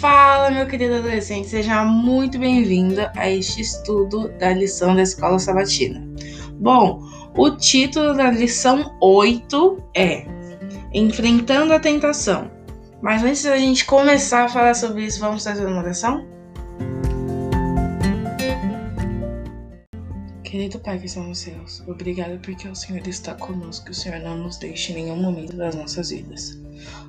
Fala, meu querido adolescente, seja muito bem-vindo a este estudo da lição da Escola Sabatina. Bom, o título da lição 8 é Enfrentando a Tentação. Mas antes da gente começar a falar sobre isso, vamos fazer uma oração? Querido Pai que nos céus, obrigado porque o Senhor está conosco e o Senhor não nos deixa em nenhum momento das nossas vidas.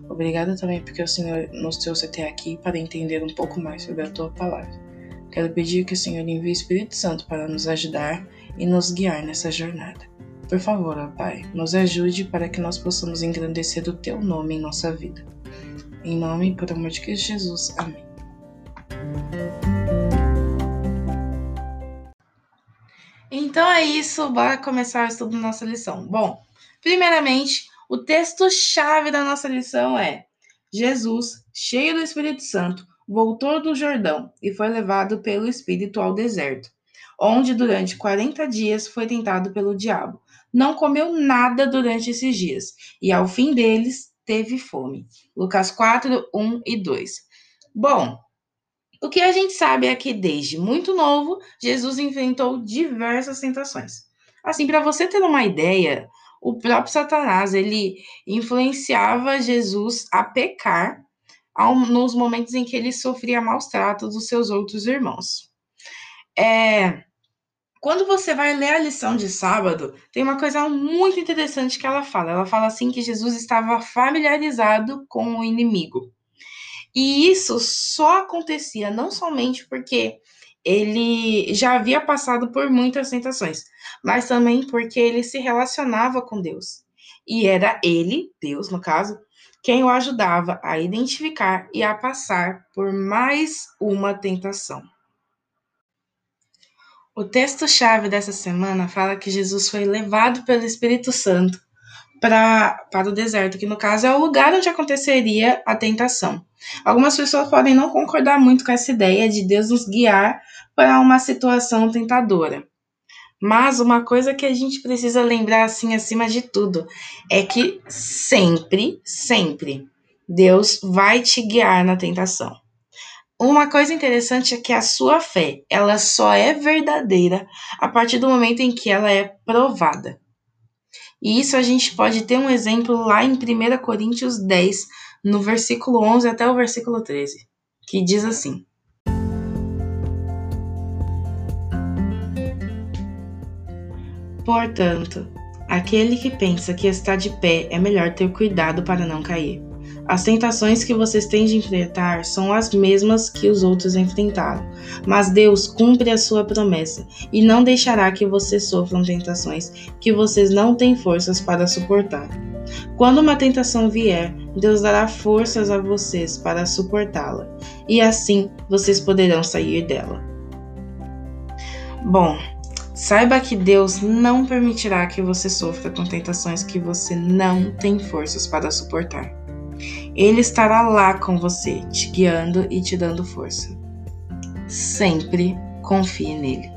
Obrigado também porque o Senhor nos trouxe até aqui para entender um pouco mais sobre a Tua palavra. Quero pedir que o Senhor envie o Espírito Santo para nos ajudar e nos guiar nessa jornada. Por favor, ó Pai, nos ajude para que nós possamos engrandecer o Teu nome em nossa vida. Em nome e por amor de Cristo Jesus. Amém. Então é isso, bora começar o estudo da nossa lição. Bom, primeiramente, o texto-chave da nossa lição é: Jesus, cheio do Espírito Santo, voltou do Jordão e foi levado pelo Espírito ao deserto, onde durante 40 dias foi tentado pelo diabo. Não comeu nada durante esses dias, e ao fim deles teve fome. Lucas 4, 1 e 2. Bom, o que a gente sabe é que desde muito novo, Jesus enfrentou diversas tentações. Assim, para você ter uma ideia, o próprio Satanás, ele influenciava Jesus a pecar ao, nos momentos em que ele sofria maus tratos dos seus outros irmãos. É, quando você vai ler a lição de sábado, tem uma coisa muito interessante que ela fala. Ela fala assim que Jesus estava familiarizado com o inimigo. E isso só acontecia não somente porque ele já havia passado por muitas tentações, mas também porque ele se relacionava com Deus. E era ele, Deus no caso, quem o ajudava a identificar e a passar por mais uma tentação. O texto-chave dessa semana fala que Jesus foi levado pelo Espírito Santo pra, para o deserto, que no caso é o lugar onde aconteceria a tentação. Algumas pessoas podem não concordar muito com essa ideia de Deus nos guiar para uma situação tentadora. Mas uma coisa que a gente precisa lembrar assim acima de tudo é que sempre, sempre Deus vai te guiar na tentação. Uma coisa interessante é que a sua fé, ela só é verdadeira a partir do momento em que ela é provada. E isso a gente pode ter um exemplo lá em 1 Coríntios 10, no versículo 11 até o versículo 13, que diz assim: Portanto, aquele que pensa que está de pé é melhor ter cuidado para não cair. As tentações que vocês têm de enfrentar são as mesmas que os outros enfrentaram, mas Deus cumpre a sua promessa e não deixará que vocês sofram tentações que vocês não têm forças para suportar. Quando uma tentação vier, Deus dará forças a vocês para suportá-la, e assim vocês poderão sair dela. Bom, saiba que Deus não permitirá que você sofra com tentações que você não tem forças para suportar. Ele estará lá com você, te guiando e te dando força. Sempre confie nele.